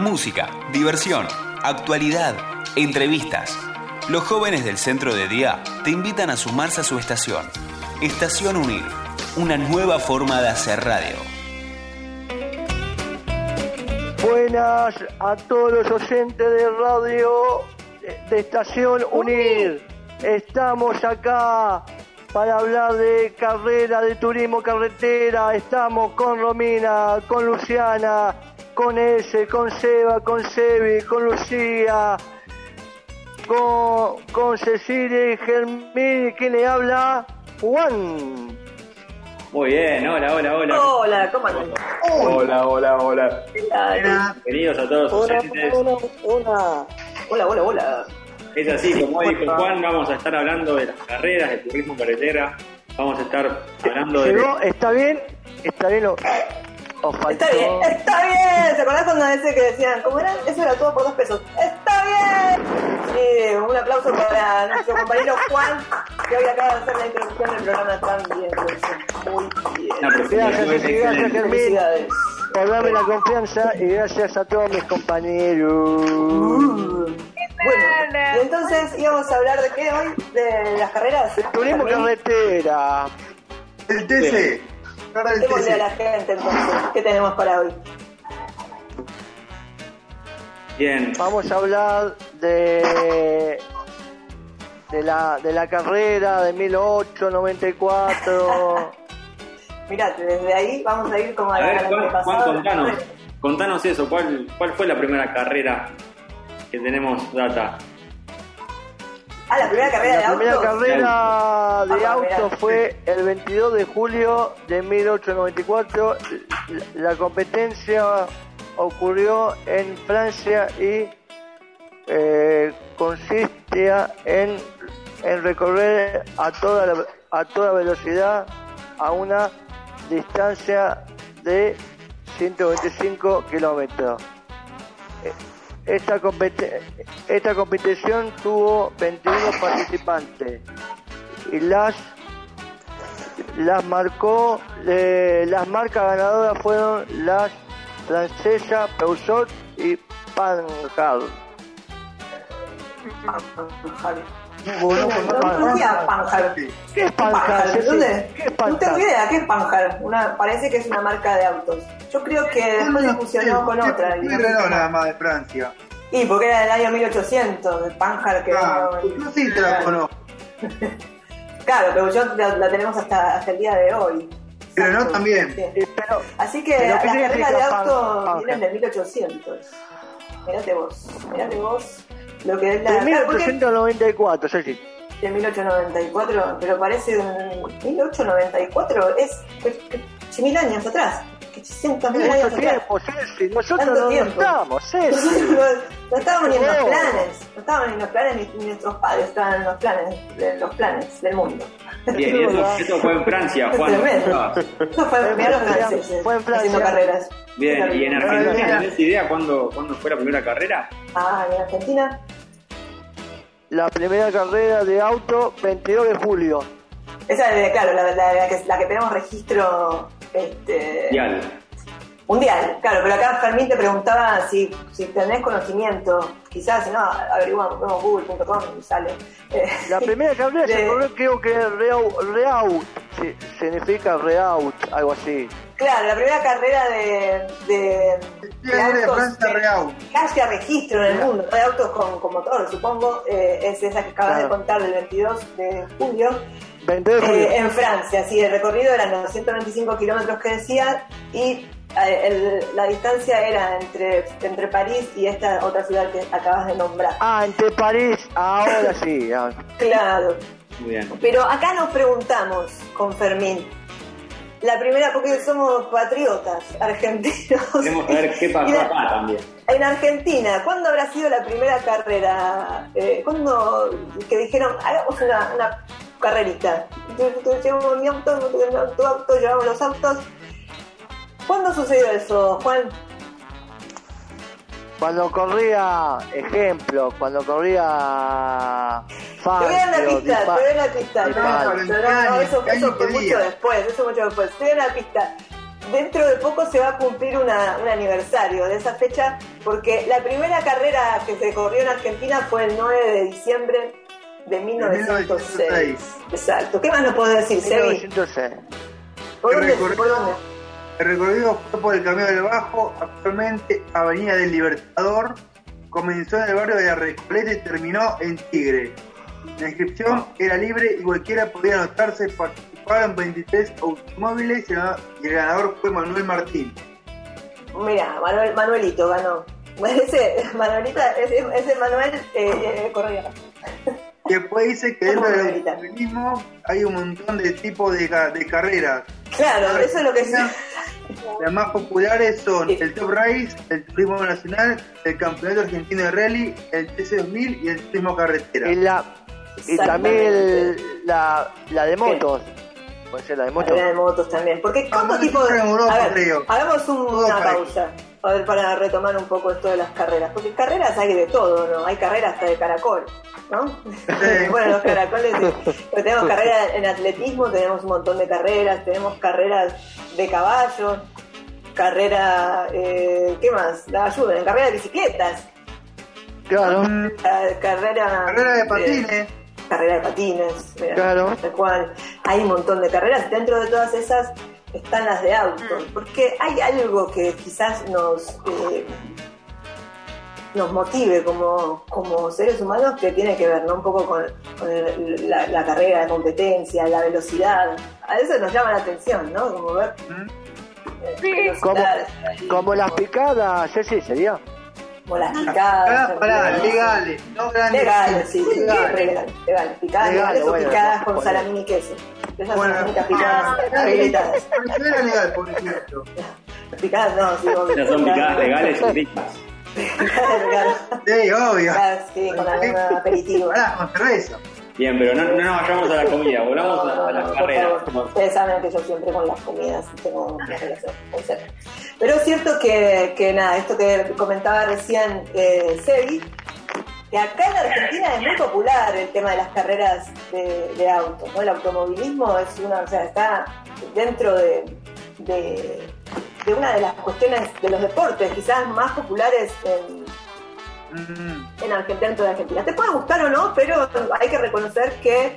Música, diversión, actualidad, entrevistas. Los jóvenes del centro de día te invitan a sumarse a su estación. Estación Unir, una nueva forma de hacer radio. Buenas a todos los oyentes de radio de Estación Unir. Estamos acá para hablar de carrera, de turismo carretera. Estamos con Romina, con Luciana, con S, con Seba, con Sebi, con Lucía, con, con Cecilia y Germín. ¿Quién le habla? Juan. Muy bien, hola, hola, hola. Hola, ¿cómo andan? Hola, hola, hola. Hola, Bienvenidos a todos los Hola, oyentes. hola, hola. hola, hola. hola. Es así, como dijo Juan, vamos a estar hablando de las carreras, del turismo carretera. Vamos a estar hablando de... ¿Llegó? ¿Está bien? ¿Está bien o, o faltó? Está bien, está bien. ¿Se acordás cuando ese que decían, ¿cómo era? Eso era todo por dos pesos. ¡Está bien! Sí, un aplauso para nuestro compañero Juan, que hoy acaba de hacer la introducción del programa tan bien. hizo Muy bien. Presentación Gracias, gracias. Germín. Felicidades. por darme la confianza y gracias a todos mis compañeros. Bueno, y entonces íbamos a hablar de qué hoy? De las carreras. Turismo Germín. carretera. El TC. Démosle a la gente entonces, ¿qué tenemos para hoy? Bien, Vamos a hablar de de la de la carrera de 1894. Mirate, desde ahí vamos a ir como a, ver, la Juan, Juan, contanos, contanos eso, ¿cuál, ¿cuál fue la primera carrera que tenemos data? Ah, la primera carrera de primera autos. carrera de Ah, auto mirá. fue el 22 de julio de 1894. La la competencia ocurrió en Francia y eh, consistía en, en recorrer a toda, la- a toda velocidad a una distancia de 125 kilómetros. Esta, competi- esta competición tuvo 21 participantes y las las marcó eh, las marcas ganadoras fueron las francesas Peugeot y Panhard. Bueno, No Panhard. ¿Qué es Panhard? ¿Qué es No Panhard? tengo idea, ¿qué es Panhard? Una, parece que es una marca de autos. Yo creo que después se fusionó con otra. y Sí, no no, nada más de Francia. Y porque era del año 1800, el Panhard que Ah, no- yo sí te la conozco. Claro, pero yo la, la tenemos hasta, hasta el día de hoy. Pero no también. Sí. Pero, Así que ¿Pero las qué carreras de auto Pan- vienen de 1800. Mirate vos, mirate vos lo que es la... de claro, porque- 1894, Ceci. de 1894, pero parece un 1894, es, es, es mil años atrás, que 800 mil años Mucho atrás. tiempo, Ceci. Nosotros no tiempo. estamos, Ceci. no, no estábamos ni en los planes, no estaban ni en los planes, ni, ni nuestros padres estaban en los planes, de los planes del mundo. Bien, y eso, eso fue en Francia, Juan. Ah, Eso fue, los franceses Fue en Francia. haciendo carreras. Bien, ¿y en Argentina tenés idea cuándo, cuándo fue la primera carrera? Ah, en Argentina. La primera carrera de auto, 22 de julio. Esa es, claro, la, la- la que, la que tenemos registro este, Mundial. mundial. Claro, pero acá Fermín te preguntaba si, si tenés conocimiento. Quizás, si no, averiguamos, ponemos google.com y sale. Eh, La primera carrera se de- corrió, creo que Reau- Reaut, sí, significa Reaut, algo así. Claro, la primera carrera de, de, de que- que haya registro en el mundo de autos con, con motor, supongo, eh, es esa que acabas Claro. de contar del 22 de julio. 22 de julio. Eh, en Francia, sí, el recorrido eran los 125 kilómetros que decía y eh, el- la distancia era entre, entre París y esta otra ciudad que acabas de nombrar. Ah, entre París, ahora sí. ah. Claro, Muy bien. pero acá nos preguntamos con Fermín, la primera, porque somos patriotas argentinos. Queremos saber qué pasó acá también. En Argentina, ¿cuándo habrá sido la primera carrera? Eh, ¿Cuándo que dijeron, hagamos una, una carrerita? Yo- yo Llevo mi auto, tu auto, llevamos los autos. ¿Cuándo sucedió eso, Juan? Cuando corría, ejemplo, cuando corría Te voy a Fangio, pista, te Dipa- voy a una pista. Dipa- No, no, no, eso, ¿Qué año, eso fue mucho después, eso mucho después. Te voy a una pista. dentro de poco se va a cumplir una- un aniversario de esa fecha, porque la primera carrera que se corrió en Argentina fue el 9 de diciembre de 1906. 1906. Exacto. ¿Qué más nos puedo decir, Sebi? 1906. ¿Por dónde? recorrido- ¿Por dónde? El recorrido fue por el Camino del Bajo, actualmente Avenida del Libertador. Comenzó en el barrio de la Recoleta y terminó en Tigre. La inscripción era libre y cualquiera podía anotarse. Participaron 23 automóviles y el ganador fue Manuel Martín. Mira, Manuel, Manuelito ganó. Ese, Manuelita, ese, ese Manuel eh, eh, corría. Y después dice que dentro del automovilismo hay un montón de tipos de, ca- de carreras. Claro, eso es lo que Las más populares son el Top Race, el Turismo Nacional, el Campeonato Argentino de Rally, el TC2000 y el Turismo Carretera. Y, la, y también el- la, la de motos. Puede ser la de motos. Carrera de motos también. Porque Ah, ¿cuánto no, tipo de.? en Europa, a ver, creo. hagamos un- una pausa. A ver, para retomar un poco esto de las carreras. Porque carreras hay de todo, ¿no? Hay carreras hasta de caracol, ¿no? bueno, los caracoles. Pero tenemos carreras en atletismo, tenemos un montón de carreras. Tenemos carreras de caballos, carrera. Eh, ¿Qué más? La ayuda, en carrera de bicicletas. Claro, la carrera. Carrera de eh, patines. carrera de patines, mira, Claro. tal cual. Hay un montón de carreras. Dentro de todas esas están las de auto, porque hay algo que quizás nos eh, nos motive como, como seres humanos que tiene que ver ¿no? un poco con, con el- la, la carrera, la competencia, la velocidad. A eso nos llama la atención, ¿no? Como ver eh, como, velocidad, como las picadas, sí, sí, sería. como las picadas. Ah, pará, ¿no? legales, no grandes. Legales, sí, sí, legales. legales, legales. Picadas, Legales, legales o bueno, picadas con bueno. salamín y queso. Esas Bueno, son las picadas ah, era legal, por ejemplo. Picadas no, sí, obvio. Esas son picadas legales y ricas. Picadas legales. Sí, obvio. Picadas, sí, con algún aperitivo. Pará, con cerveza. Bien, pero no, no nos vayamos a la comida, volvamos No, a, no, a las no, carreras. Ustedes saben que yo siempre con las comidas tengo una relación muy cerca. Pero es cierto que, que nada, esto que comentaba recién eh, Sebi, que acá en Argentina es muy popular el tema de las carreras de, de autos, ¿no? El automovilismo es una, o sea, está dentro de, de, de una de las cuestiones de los deportes quizás más populares en, Mm, en Argentina, dentro de Argentina. Te puede gustar o no, pero hay que reconocer que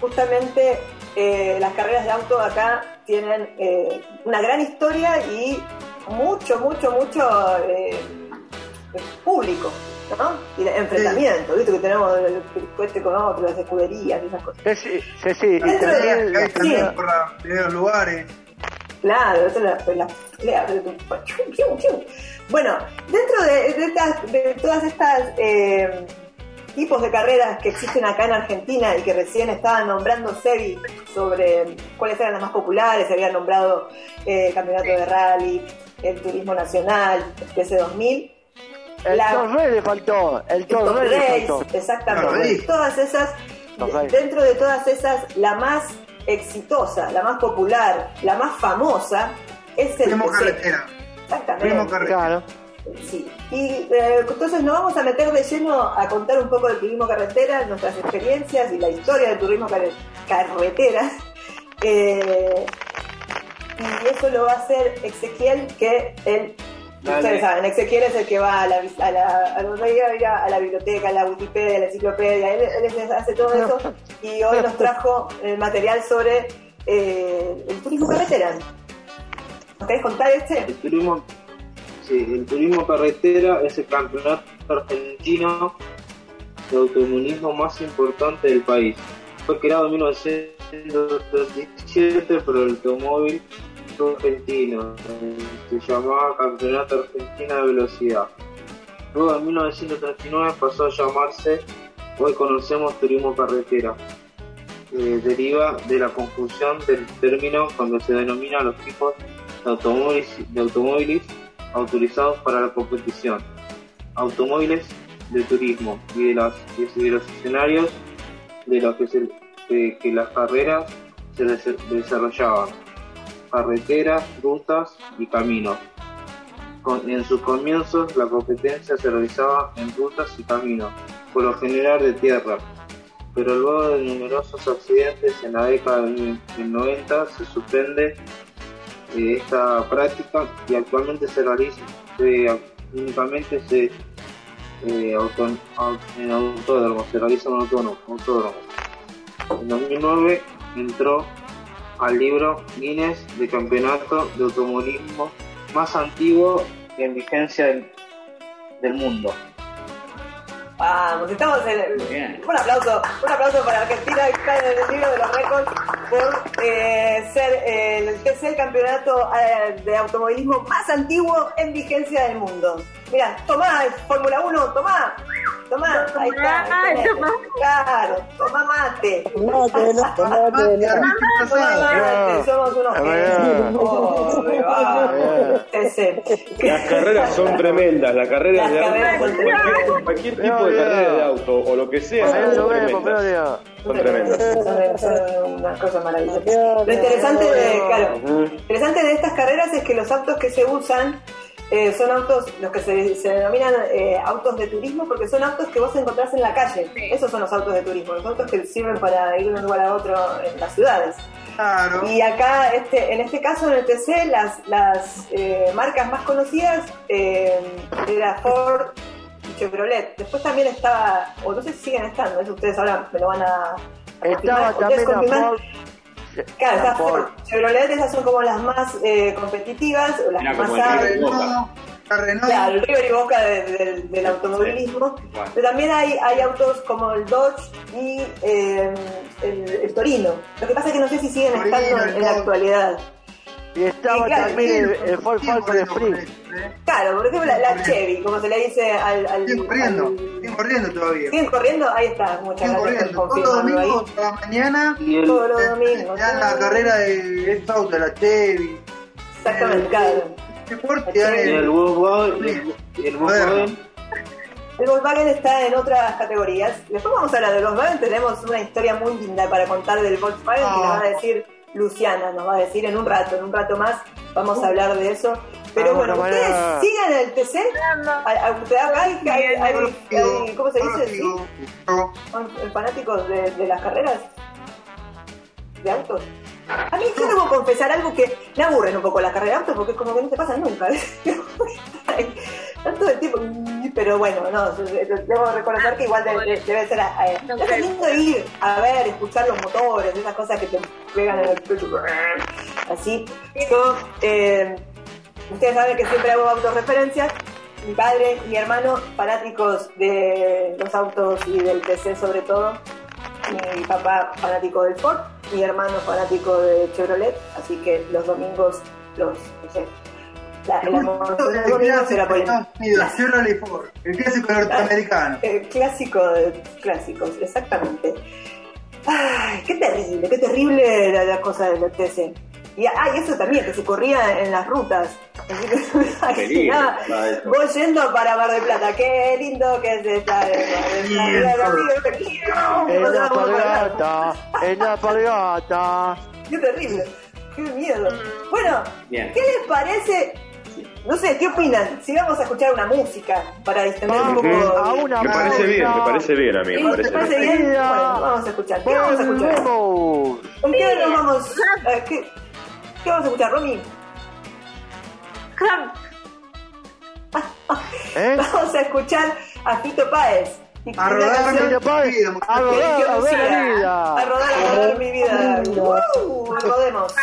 justamente eh, las carreras de auto acá tienen eh, una gran historia y mucho, mucho, mucho eh, público, ¿no? Y enfrentamiento, ¿viste? Que tenemos el cohete con otro, las escuderías y esas cosas. Sí, sí, sí, sí. Y también que hay las también carreras- por los primeros lugares. Claro, esa es la, la pelea. Bueno, dentro de, de estas- de todas estas eh, tipos de carreras que existen acá en Argentina y que recién estaban nombrando Sebi sobre cuáles eran las más populares, se habían nombrado eh, campeonato de rally, el turismo nacional, TC2000, El la- Torre le faltó. El Torre le faltó. exactamente. Todas esas, dentro de todas esas, la más exitosa, la más popular, la más famosa es el Turismo TC. carretera. Exactamente. Turismo carretera. Claro. Sí. Y eh, entonces nos vamos a meter de lleno a contar un poco del turismo carretera, nuestras experiencias y la historia del turismo carre- carretera. Eh, y eso lo va a hacer Ezequiel, que él. Ustedes saben, Ezequiel es el que va a la, vis- a la, a la- a la biblioteca, a la Wikipedia, a la enciclopedia, él, él hace todo eso y hoy nos trajo el material sobre eh, el turismo carretera. ¿Nos querés contar este? El turismo, sí, el turismo carretera es el campeonato argentino de automovilismo más importante del país. Fue creado en 1937 por el automóvil argentino. Se llamaba Campeonato Argentino de Velocidad. Luego en 1939 pasó a llamarse, hoy conocemos turismo carretera. Eh, deriva de la confusión del término cuando se denomina los tipos de automóviles, autorizados para la competición, automóviles de turismo y de, los escenarios de los que, las carreras se des- desarrollaban, carreteras, rutas y caminos. En sus comienzos la competencia se realizaba en rutas y caminos, por lo general de tierra, pero luego de numerosos accidentes en la década del del 90 se suspende eh, esta práctica y actualmente se realiza únicamente se eh, auto- au- en autódromo, se realiza en autónomo, autódromo. En 2009 entró al libro Guinness de campeonato de automovilismo más antiguo en vigencia del, del mundo. Vamos, estamos en. Bien. Un aplauso, un aplauso para Argentina que está en el libro de los récords por eh, ser el tercer campeonato eh, de automovilismo más antiguo en vigencia del mundo. Mira, tomá, Fórmula 1, tomá, tomá, ahí está. ahí. Claro, tomá mate. Mate, Tomá pasado. mate, somos unos. Las carreras son tremendas, las carreras de auto, cualquier, cualquier tipo de carrera de auto o lo que sea, son tremendas. Son tremendas. Son- son una cosa maravillosa. Lo interesante de, claro, lo interesante de estas carreras es que los autos que se usan eh, son autos, los que se, se denominan eh, autos de turismo, porque son autos que vos encontrás en la calle. Esos son los autos de turismo, los autos que sirven para ir de un lugar a otro en las ciudades. Claro. Y acá, este, en este caso, en el TC, las, las eh, marcas más conocidas eh, era Ford y Chevrolet. Después también estaba, o no sé si siguen estando, eso ustedes ahora me lo van a, a Estaba. Claro, la Ford. Chevrolet, esas son como las más eh, competitivas, o las Mira, que más saben. Claro, el River y Boca de- de- del automovilismo. Sí. Pero también hay, hay autos como el Dodge y eh, el, el Torino. Lo que pasa es que no sé si siguen Torino, estando en la actualidad. Y estaba Y claro, también el, el Ford Falcon Sprint. ¿eh? Claro, por ejemplo la, la Chevy, como se le dice al... al Siguen corriendo, al- siguen corriendo todavía. ¿Siguen corriendo? Ahí está, muchas Siguen gracias. Todos los domingos, por la mañana, Y el, Todos los domingos. ya la carrera de estos autos, la Chevy. Exactamente, claro. Deporte, y el el- Volkswagen, y el Volkswagen El Volkswagen está en otras categorías. Después vamos a hablar del Volkswagen. Tenemos una historia muy linda para contar del Volkswagen que nos va a decir Luciana, nos va a decir en un rato, en un rato más vamos a hablar de eso. Pero Ah, bueno, bueno, ustedes sigan el TC. A- a- ustedes acá hay, hay- hay- hay- ¿cómo se dice? ¿Sí? ¿Son fanáticos de, de las carreras? ¿De autos? A mí yo debo confesar algo que me aburren un poco las carreras de autos porque es como que no se pasan nunca. Todo el tiempo, "Mm", pero bueno, no, debo reconocer que igual de- de- debe ser eh, No es creo. lindo ir a ver, escuchar los motores, esas cosas que te pegan en el pecho, así. Yo, eh, ustedes saben que siempre hago autorreferencias. Mi padre mi hermano, fanáticos de los autos y del TC sobre todo. Mi papá fanático del Ford, mi hermano fanático de Chevrolet, así que los domingos, los, no sé, la, el el clásico el clásico norteamericano. el clásico de clásicos, exactamente. Ay, qué terrible, qué terrible la, la cosa del TC. Y ay, eso también, que se corría en las rutas. Así que. Vos yendo para Mar del Plata, qué lindo que es estar en Mar del Plata. En la Vamos a hablar. pargata, en la pargata. Qué terrible, qué miedo. Bueno, Bien. ¿qué les parece? No sé, ¿qué opinan? Si vamos a escuchar una música para distender un poco. Vamos a una Me parece bien, me parece bien, ¿Sí? amigo. Me ¿Te parece parece bien. bien? Bueno, vamos a escuchar. ¿Qué vamos a escuchar? ¿Con qué nos vamos? eh, ¿qué, ¿Qué vamos a escuchar, Romy? ¿Eh? Vamos a escuchar a Fito Páez. A rodar Mira, pa, a rodar, a ver la vida. A rodar, a rodar mi vida. ¡Uh! rodemos.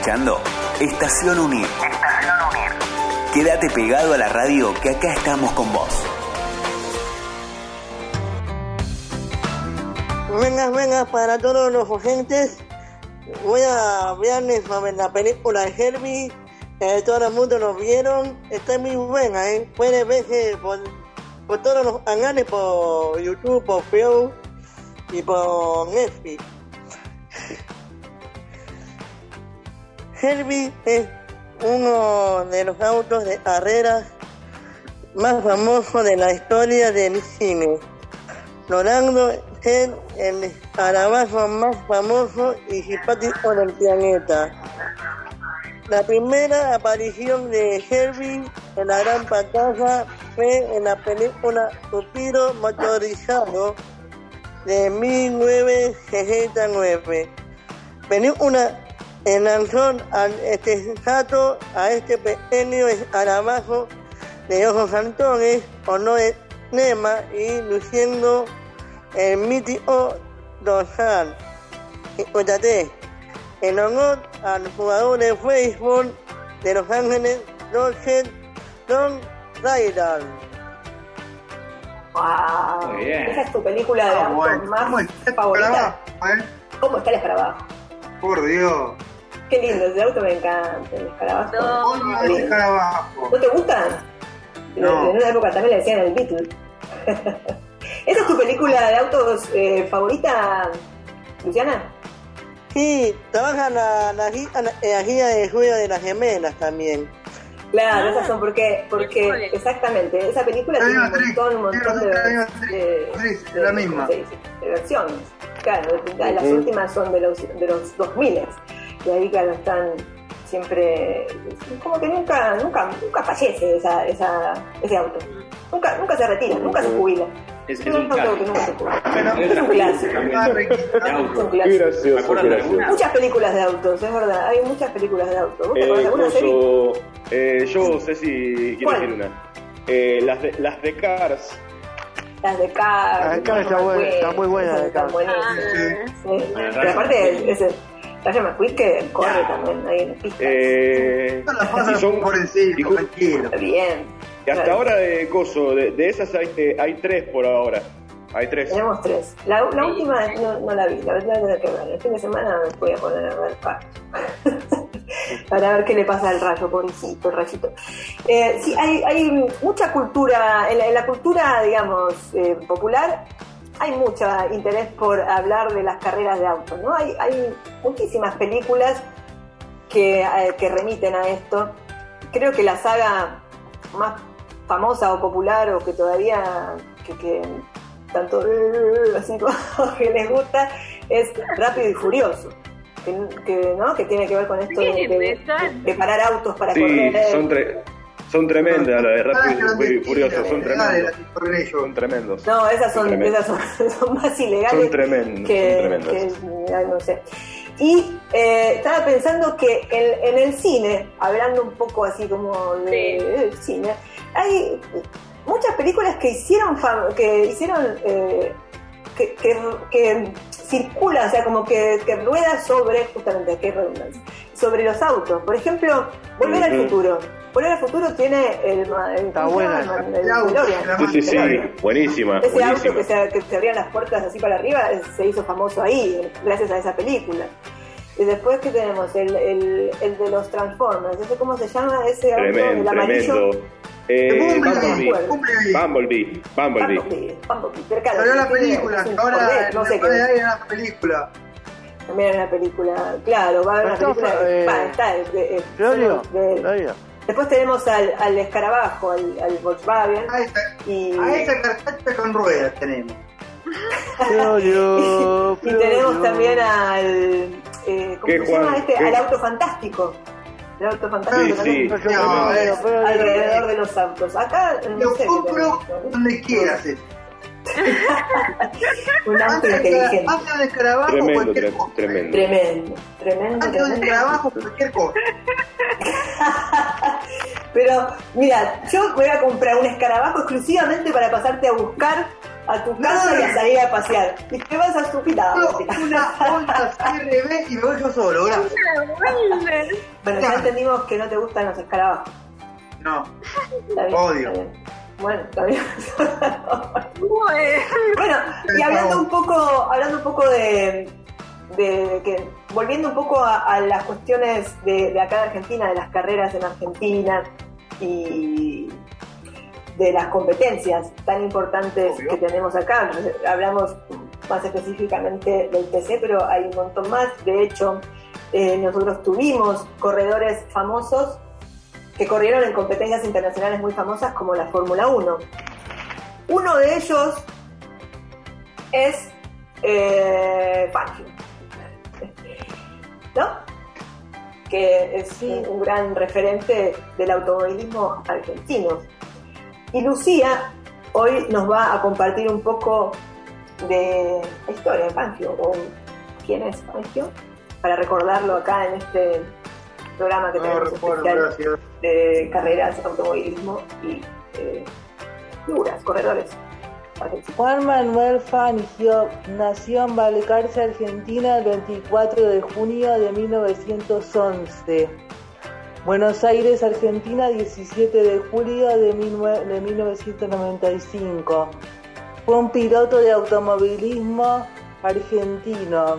Escuchando Estación Unir. Estación Unir. Quédate pegado a la radio que acá estamos con vos. Buenas, buenas para todos los oyentes. Voy a hablarles sobre la película de Herbie. Eh, todo el mundo lo vieron. Está muy buena, ¿eh? Puede verse por, por todos los canales, por YouTube, por Facebook y por Netflix. Herbie es uno de los autos de carreras más famosos de la historia del cine. Logrando ser el escarabajo más famoso y simpático del planeta. La primera aparición de Herbie en la gran pantalla fue en la película Suspiro Motorizado de 1969. Película en lanzó al este gato a este pequeño escarabajo de ojos saltones, o no es Nema, y luciendo el mítico dorsal. Escúchate, en honor al jugador de béisbol de Los Ángeles, Roger Don Ryder. ¡Wow! Muy bien. Esa es tu película de Ah, autos bueno. más ¿Cómo favorita. ¿Cómo está el escarabajo? Por Dios. Qué lindo, ese auto me encanta, el escarabajo. No. El escarabajo. ¿No te gustan? No. En una época también le decían el Beatle. ¿Esa es tu película de autos eh, favorita, Luciana? Sí, trabaja en la, la, gira de juego de las gemelas también. Claro, Ah, esas son porque, porque exactamente, esa película La tiene un montón, un montón de, de- de- de versiones. Claro, las últimas son de los, de los 2000 y ahí claro están siempre, como que nunca, nunca, nunca fallece esa, esa, ese auto. Nunca, nunca se retira, nunca se jubila. Es, Es es un auto que clásico. nunca se jubila. Bueno, es un clásico. Muchas películas de autos, es verdad. Hay muchas películas de autos. ¿Vos te Eh, acordás de alguna serie? eh, yo sé si quiero decir una. Eh, las, de, las de Cars. Las de Cars. Las de Cars está buena, está muy buena esas de Están Cars. buenísimas. Ah, Sí. Pero Rayo aparte, ese Rayo McQueen que corre también ahí en las pistas. Eh, No las pasan son- por encima, tranquilo. Bien. y hasta Claro. ahora de coso, de, de esas hay, eh, hay tres por ahora. Hay tres. Tenemos tres. La, la última no, no la vi, la verdad tener que ver. El fin de semana me voy a poner a ver Pac. Para ver qué le pasa al rayo, pobrecito, el rayito. Eh, sí, hay, hay mucha cultura, en la, en la cultura, digamos, eh, popular, hay mucho interés por hablar de las carreras de autos, ¿no? Hay, hay muchísimas películas que, eh, que remiten a esto. Creo que la saga más famosa o popular o que todavía que, tanto así como que les gusta es Rápido y Furioso. Que, que, ¿no? que tiene que ver con esto de, Sí, de- están. de parar autos para Sí, correr. son, tre- son tremendas las de Ah, Rápido y Furioso. Son tremendos. tremendos. Son tremendos. No, esas son, esas son, son más ilegales Son tremendos, que, son tremendas. que- ay, no sé. Y eh, estaba pensando que en, en el cine, hablando un poco así como de, Sí. del cine, hay muchas películas que hicieron fam- que hicieron eh, que, que, que circula, o sea, como que, que rueda sobre, justamente, qué redundancia, sobre los autos. Por ejemplo, Volver al futuro. Volver al futuro tiene el, el, Está ¿cómo se buena el El Sí, sí. Buenísima, Ese auto que se, que se abrían las puertas así para arriba eh, se hizo famoso ahí, gracias a esa película. Y después que tenemos el, el, el de los Transformers, no sé cómo se llama ese auto, el Tremendo, amarillo. tremendo. Eh, Bumblebee, Bumblebee. Bumblebee. Bumblebee. Bumblebee. Bumblebee, Bumblebee. Pero claro, Salió la película, es ahora Corvette, no sé qué. ahí hay una película. También hay una película, claro, va a haber una Está, película. eh, va, está, eh, eh, Claudio, de- Claudio. Después tenemos al, al escarabajo, al, al Volkswagen. A esa, Y, a esa carcasa con ruedas tenemos. Claudio, y tenemos Claudio. también al. Eh, ¿Cómo ¿Qué, se llama este? ¿Qué? Al auto fantástico. El auto fantástico Sí, sí. No, es- Claudio, Alrededor de los autos. Acá no Lo sé. compro donde quieras. Un auto inteligente. de escarabajo, Tremendo, cualquier tre- cosa. tremendo. Tremendo, tremendo, Antes de tremendo. escarabajo, cualquier cosa. Pero, mira, yo voy a comprar un escarabajo exclusivamente para pasarte a buscar a tu casa y a salir a pasear. Y te vas a su. Una Honda CRB y me voy yo solo, gracias. Bueno, ya entendimos que no te gustan los escarabajos. No, Odio. Bueno, bien. bueno, y hablando un poco, hablando un poco de, de que, volviendo un poco a, a las cuestiones de, de acá de Argentina, de las carreras en Argentina y de las competencias tan importantes que tenemos acá. Hablamos más específicamente del TC, pero hay un montón más. De hecho, eh, nosotros tuvimos corredores famosos que corrieron en competencias internacionales muy famosas como la Fórmula 1. Uno de ellos es eh, Fangio, ¿no? Que es un gran referente del automovilismo argentino. Y Lucía hoy nos va a compartir un poco de la historia de Fangio, o quién es Fangio, para recordarlo acá en este programa que No, tenemos recuerdo, especial gracias. de carreras, automovilismo y eh, figuras, corredores. Juan Manuel Fangio nació en Balcarce, Argentina, el 24 de junio de 1911. Buenos Aires, Argentina, 17 de julio de, 19- de 1995. Fue un piloto de automovilismo argentino.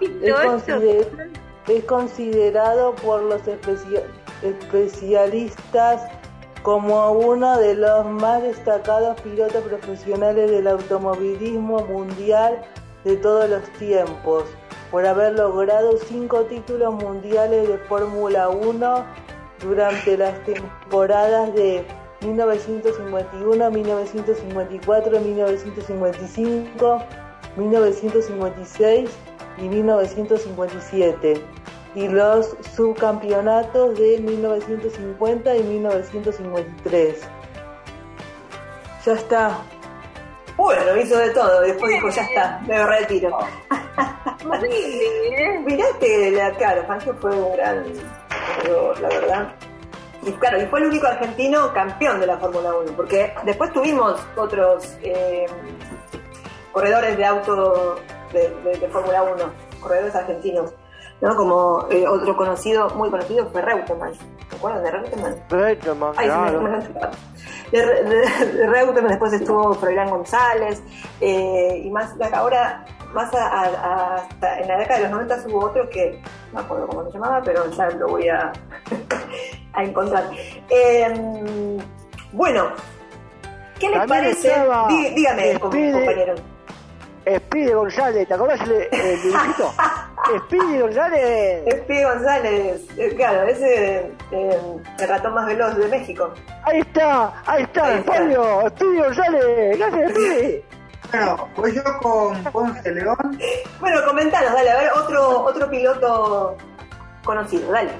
Es, Piloto. consider- es considerado por los especia- especialistas como uno de los más destacados pilotos profesionales del automovilismo mundial de todos los tiempos, por haber logrado cinco títulos mundiales de Fórmula 1 durante las temporadas de 1951, 1954, 1955, 1956 y 1957 y los subcampeonatos de 1950 y 1953. Ya está. Bueno, hizo de todo, después dijo, ya está, me retiro. Mirá que, la, claro, Fangio fue un gran corredor, la verdad. Y claro, y fue el único argentino campeón de la Fórmula 1, porque después tuvimos otros eh, corredores de auto de, de- de Fórmula 1, corredores argentinos, ¿no? Como eh, otro conocido, muy conocido, fue Reutemann. ¿Se acuerdan de Reutemann? Reutemann, Ay, se me- claro. de, de, de Reutemann después estuvo Froilán González eh, y más ahora más a- a- a- hasta en la década de los 90 hubo otro que no me acuerdo cómo se llamaba pero ya lo voy a, a encontrar Eh, bueno ¿qué les También parece? Dí- dígame Speedy- compañero Speedy González, ¿te acordás el, el dibujito? Speedy González. Speedy González eh, claro ese eh, el ratón más veloz de México Ahí está, ahí está, Ahí está. Fabio, Speedy González, gracias Speedy. Bueno, voy yo con Ponce León. bueno comentanos dale a ver otro otro piloto conocido dale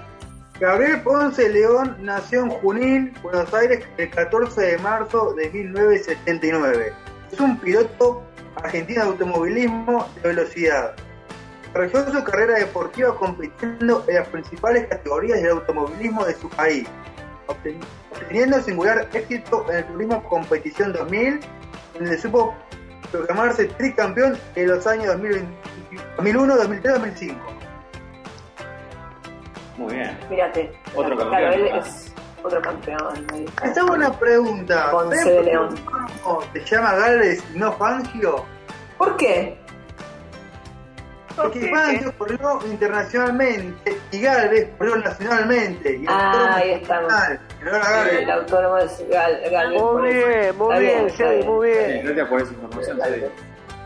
Gabriel Ponce León nació en Junín, Buenos Aires, el 14 de marzo de 1979. Es un piloto argentino de automovilismo de velocidad. Desarrolló su carrera deportiva compitiendo en las principales categorías del automovilismo de su país, obten- obteniendo singular éxito en el Turismo Competición 2000, donde supo proclamarse tricampeón en los años 2020 2001, 2003, 2005. Muy bien. Mírate. Otro claro, campeón, él ¿no? es otro campeón. Esta es una pregunta. Ponce ¿Saben de León. llama Gales y no Fangio? ¿Por qué? Porque Fangio corrió internacionalmente y Galvez corrió nacionalmente. Y el Ah, autónomo ahí es estamos. Galvez. El autónomo es Gal, Galvez, Muy bien, muy bien, muy bien. gracias por esa información.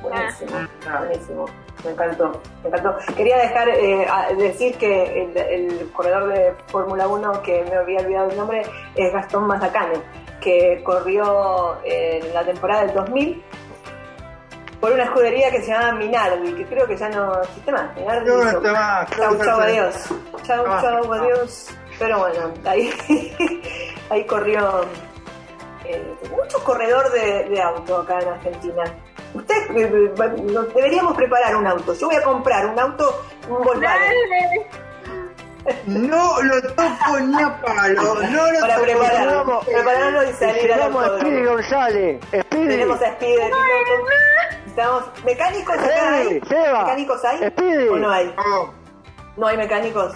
Buenísimo, Ah. buenísimo. Me encantó, me encantó. Quería dejar eh, decir que el, el corredor de Fórmula 1, que me había olvidado el nombre, es Gastón Mazacane, que corrió en la temporada del 2000 por una escudería que se llama Minardi, que creo que ya no existe más. Minardi No, está más, Chau, chau, adiós. Chau, chau, adiós. Pero bueno, ahí, ahí corrió eh, mucho corredor de, de auto acá en Argentina. Usted, eh, eh, deberíamos preparar un auto. Yo voy a comprar un auto, un Volkswagen. No lo toco ni a palo. No lo Para toco. prepararlo, Vamos, prepararlo y salir al a Speedy. González. Speedy. Tenemos a Speedy. Necesitamos mecánicos acá hay. Seba. ¿Mecánicos hay? Speedy. ¿O no hay? No, No hay mecánicos.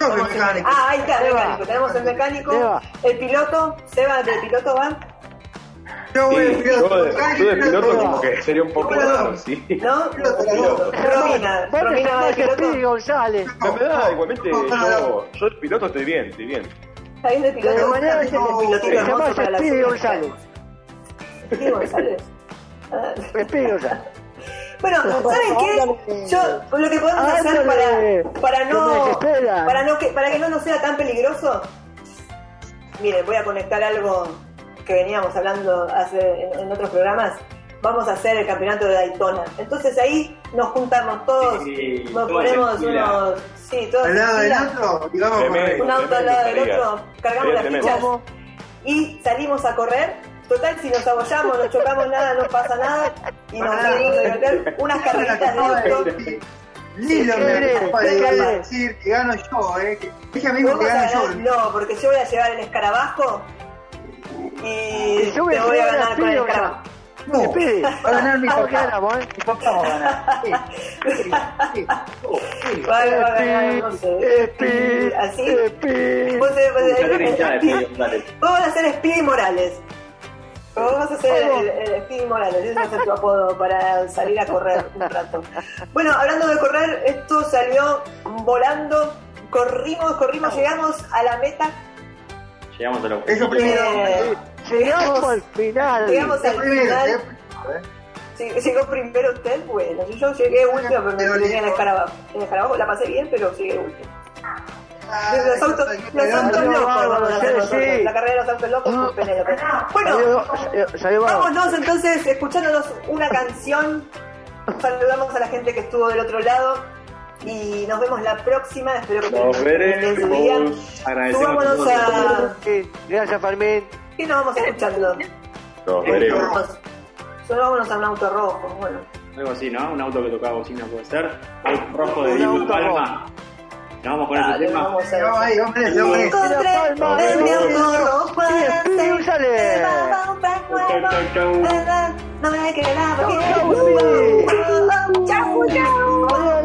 no, Vamos que a- mecánico. Ah, ahí está, el mecánico. Tenemos el mecánico, Seba. el piloto. Seba, ¿del piloto va? Yo voy de Sí, piloto. yo de, yo de piloto como que sería un poco raro, sí. ¿No? Piloto, Piloto. Romina. Romina va de piloto. González. Me me da, igualmente, No, no, no. yo, yo el piloto estoy bien, estoy bien. Está bien de piloto. De manera Es el no, pilotito hermoso para la. González. Speedy González. Speedy González. Bueno, ¿saben qué? Yo, lo que podemos hacer para, no, para no que, para que no nos sea tan peligroso, miren, voy a conectar algo que veníamos hablando hace en, en otros programas. Vamos a hacer el campeonato de Daytona. Entonces ahí nos juntamos todos, Sí, nos todos ponemos unos, sí, todos Al lado del otro, digamos, Tremendo. un auto al lado del otro, cargamos las fichas. Y salimos a correr. Total, si nos abollamos, no chocamos nada, no pasa nada y nos venimos a divertir unas carreritas de auto. Lilo me decir que gano yo, eh. que- Ella mismo Vamos que a gano yo. no, porque yo voy a llevar el escarabajo y yo voy te a voy a ganar con el escarabajo. No, va a ganar mi Vamos papá. ¿eh? Mi papá va a ganar. Va, a ganar. Así. Vos. Vamos a hacer Speedy Morales. Vamos a hacer el, el Speedy Morales, ese va a ser tu apodo para salir a correr un rato. Bueno, hablando de correr, esto salió volando, corrimos, corrimos, llegamos a la meta, Llegamos a la Eso primero. Eh, Llegamos al final. llegamos al primero, final. eh. Sí, Llegó primero usted, bueno, yo, yo llegué último, pero me Pero llegué en el escarabajo. En el escarabajo la pasé bien, pero llegué último. Los autos, ay, los autos locos. La carrera de los autos locos con Penélope. Bueno, vámonos entonces escuchándonos una canción. Saludamos a la gente que estuvo del otro lado. Y nos vemos la próxima. Espero que Nos un excelso día. veremos. Agradecemos a. Gracias, Palmín. ¿Qué nos vamos escuchando? Nos veremos. Vamos. Subámonos a un auto rojo. Bueno. Algo así, ¿no? Un auto que tocaba bocina puede ser. Rojo de Dibu Palma. Nos vamos con ese Dale, tema. vamos a Vamos ahí, vamos a eso, vamos a eso. Encontré Palma, en mi vamos. auto rojo Sí, Speedy González. Chau, chau, chau. No me quedaba Chau, bien. chau, Speedy. Chau, chau.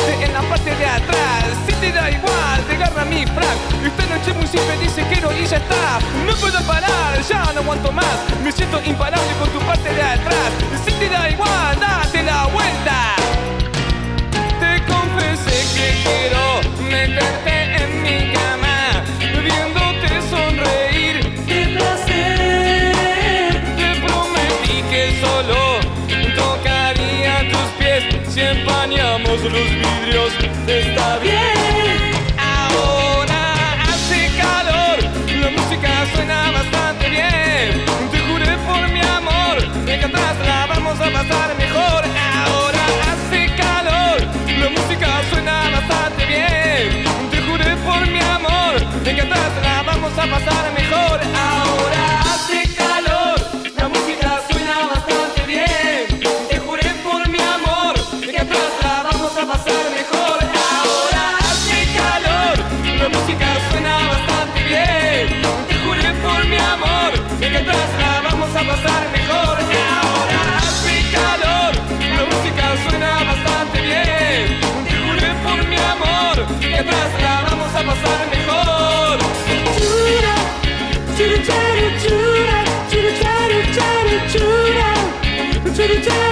En la parte de atrás? Si te da igual, te agarra mi frac. Esta noche muy simple dice quiero y ya está. No puedo parar, ya no aguanto más. Me siento imparable con tu parte de atrás. Si te da igual, date la vuelta. los vidrios, está bien. Ahora hace calor, la música suena bastante bien. Te juré por mi amor, de que atrás la vamos a pasar mejor. Ahora hace calor, la música suena bastante bien. Te juré por mi amor, de que atrás la vamos a pasar mejor. Ahora